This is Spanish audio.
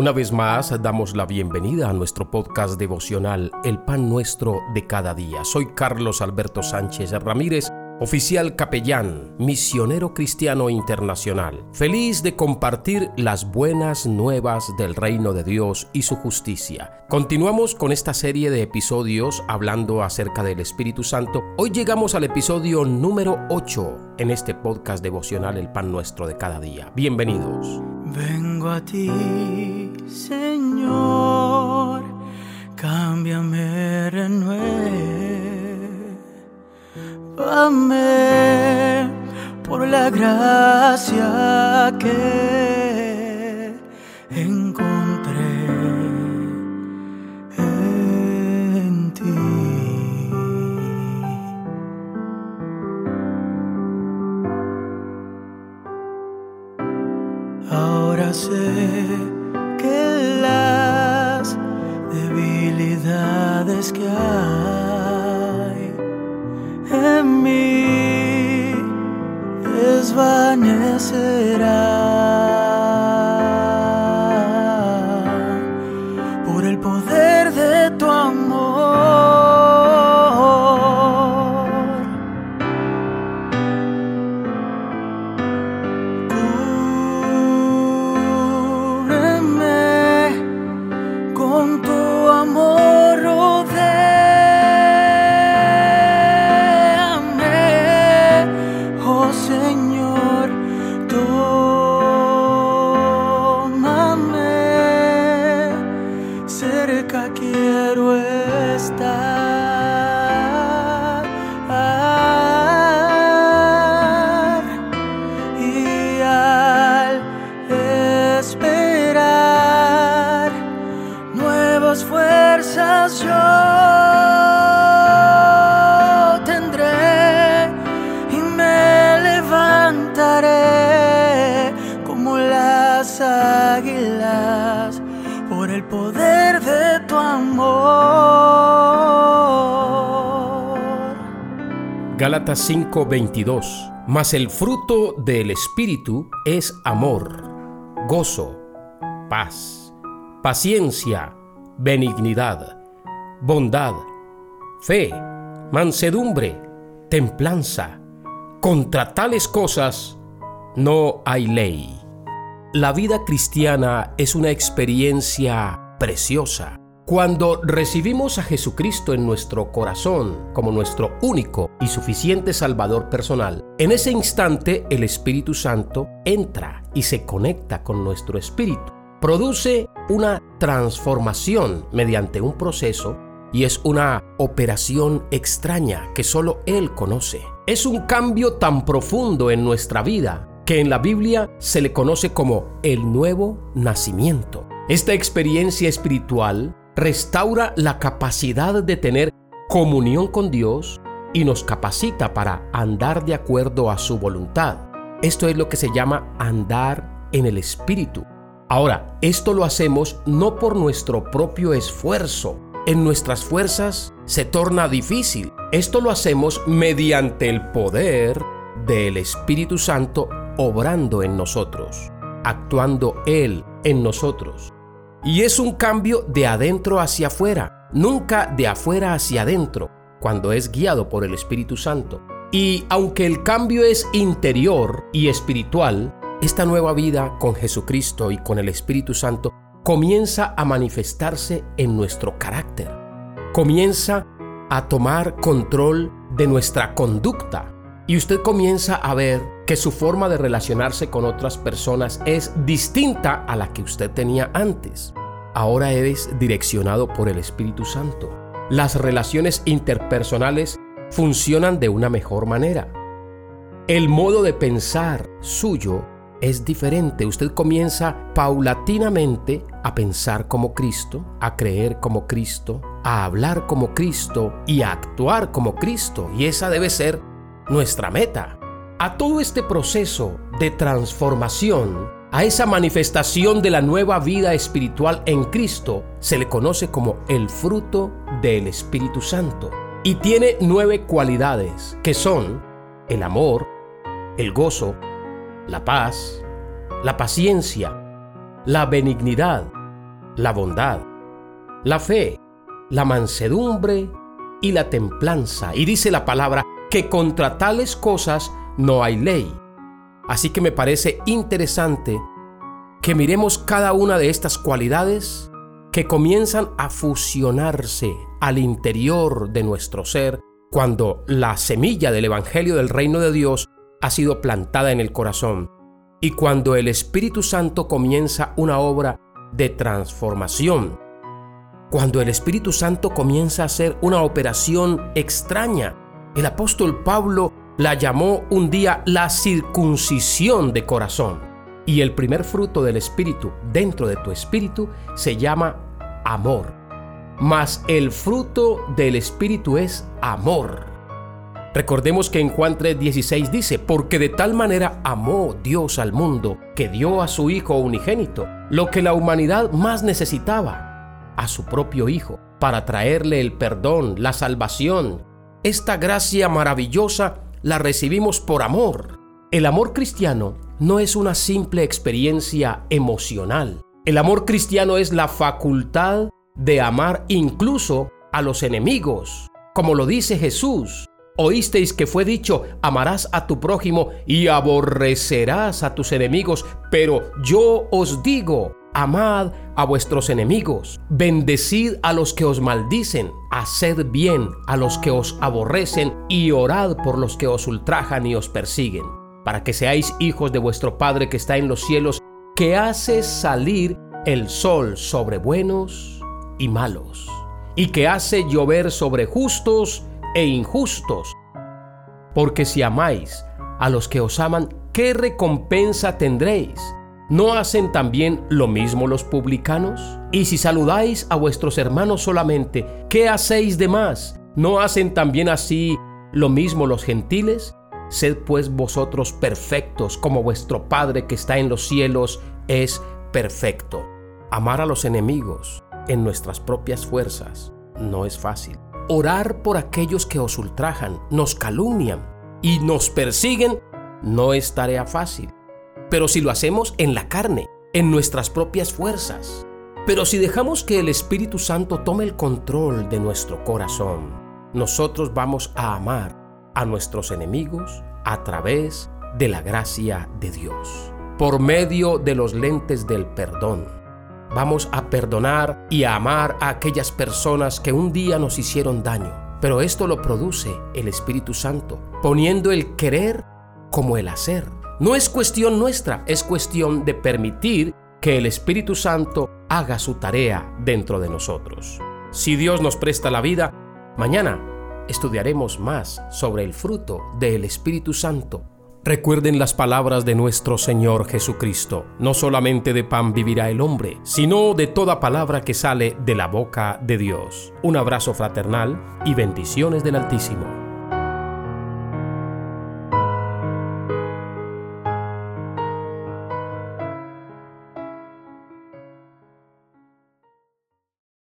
Una vez más damos la bienvenida a nuestro podcast devocional El Pan Nuestro de cada día. Soy Carlos Alberto Sánchez Ramírez, oficial capellán, misionero cristiano internacional, feliz de compartir las buenas nuevas del reino de Dios y su justicia. Continuamos con esta serie de episodios hablando acerca del Espíritu Santo. Hoy llegamos al episodio número 8 en este podcast devocional El Pan Nuestro de cada día. Bienvenidos. A ti, Señor, cámbiame, renuévame por la gracia que que hay en mí desvanecerán por el poder de tu amor. Cúbreme con tu amor, Gálatas 5:22. Mas el fruto del Espíritu es amor, gozo, paz, paciencia, benignidad, bondad, fe, mansedumbre, templanza. Contra tales cosas no hay ley. La vida cristiana es una experiencia preciosa. Cuando recibimos a Jesucristo en nuestro corazón como nuestro único y suficiente Salvador personal, en ese instante el Espíritu Santo entra y se conecta con nuestro espíritu. Produce una transformación mediante un proceso y es una operación extraña que solo Él conoce. Es un cambio tan profundo en nuestra vida que en la Biblia se le conoce como el nuevo nacimiento. Esta experiencia espiritual restaura la capacidad de tener comunión con Dios y nos capacita para andar de acuerdo a su voluntad. Esto es lo que se llama andar en el Espíritu. Ahora, esto lo hacemos no por nuestro propio esfuerzo. En nuestras fuerzas se torna difícil. Esto lo hacemos mediante el poder del Espíritu Santo obrando en nosotros, actuando Él en nosotros. Y es un cambio de adentro hacia afuera, nunca de afuera hacia adentro, cuando es guiado por el Espíritu Santo. Y aunque el cambio es interior y espiritual, esta nueva vida con Jesucristo y con el Espíritu Santo comienza a manifestarse en nuestro carácter. Comienza a tomar control de nuestra conducta. Y usted comienza a ver que su forma de relacionarse con otras personas es distinta a la que usted tenía antes. Ahora eres direccionado por el Espíritu Santo. Las relaciones interpersonales funcionan de una mejor manera. El modo de pensar suyo es diferente. Usted comienza paulatinamente a pensar como Cristo, a creer como Cristo, a hablar como Cristo y a actuar como Cristo. Y esa debe ser nuestra meta. A todo este proceso de transformación, a esa manifestación de la nueva vida espiritual en Cristo, se le conoce como el fruto del Espíritu Santo. Y tiene nueve cualidades que son el amor, el gozo, la paz, la paciencia, la benignidad, la bondad, la fe, la mansedumbre y la templanza. Y dice la palabra que contra tales cosas no hay ley. Así que me parece interesante que miremos cada una de estas cualidades que comienzan a fusionarse al interior de nuestro ser cuando la semilla del Evangelio del Reino de Dios ha sido plantada en el corazón y cuando el Espíritu Santo comienza una obra de transformación, cuando el Espíritu Santo comienza a hacer una operación extraña. El apóstol Pablo la llamó un día la circuncisión de corazón. Y el primer fruto del Espíritu dentro de tu Espíritu se llama amor. Mas el fruto del Espíritu es amor. Recordemos que en Juan 3:16 dice, porque de tal manera amó Dios al mundo, que dio a su Hijo unigénito, lo que la humanidad más necesitaba, a su propio Hijo para traerle el perdón, la salvación. Esta gracia maravillosa la recibimos por amor. El amor cristiano no es una simple experiencia emocional. El amor cristiano es la facultad de amar incluso a los enemigos, como lo dice Jesús. Oísteis que fue dicho, amarás a tu prójimo y aborrecerás a tus enemigos, pero yo os digo, Amad a vuestros enemigos, bendecid a los que os maldicen, haced bien a los que os aborrecen y orad por los que os ultrajan y os persiguen, para que seáis hijos de vuestro Padre que está en los cielos, que hace salir el sol sobre buenos y malos, y que hace llover sobre justos e injustos. Porque si amáis a los que os aman, ¿qué recompensa tendréis? ¿No hacen también lo mismo los publicanos? Y si saludáis a vuestros hermanos solamente, ¿qué hacéis de más? ¿No hacen también así lo mismo los gentiles? Sed pues vosotros perfectos como vuestro Padre que está en los cielos es perfecto. Amar a los enemigos en nuestras propias fuerzas no es fácil. Orar por aquellos que os ultrajan, nos calumnian y nos persiguen no es tarea fácil pero si lo hacemos en la carne, en nuestras propias fuerzas. Pero si dejamos que el Espíritu Santo tome el control de nuestro corazón, nosotros vamos a amar a nuestros enemigos a través de la gracia de Dios, por medio de los lentes del perdón. Vamos a perdonar y a amar a aquellas personas que un día nos hicieron daño. Pero esto lo produce el Espíritu Santo, poniendo el querer como el hacer. No es cuestión nuestra, es cuestión de permitir que el Espíritu Santo haga su tarea dentro de nosotros. Si Dios nos presta la vida, mañana estudiaremos más sobre el fruto del Espíritu Santo. Recuerden las palabras de nuestro Señor Jesucristo. No solamente de pan vivirá el hombre, sino de toda palabra que sale de la boca de Dios. Un abrazo fraternal y bendiciones del Altísimo.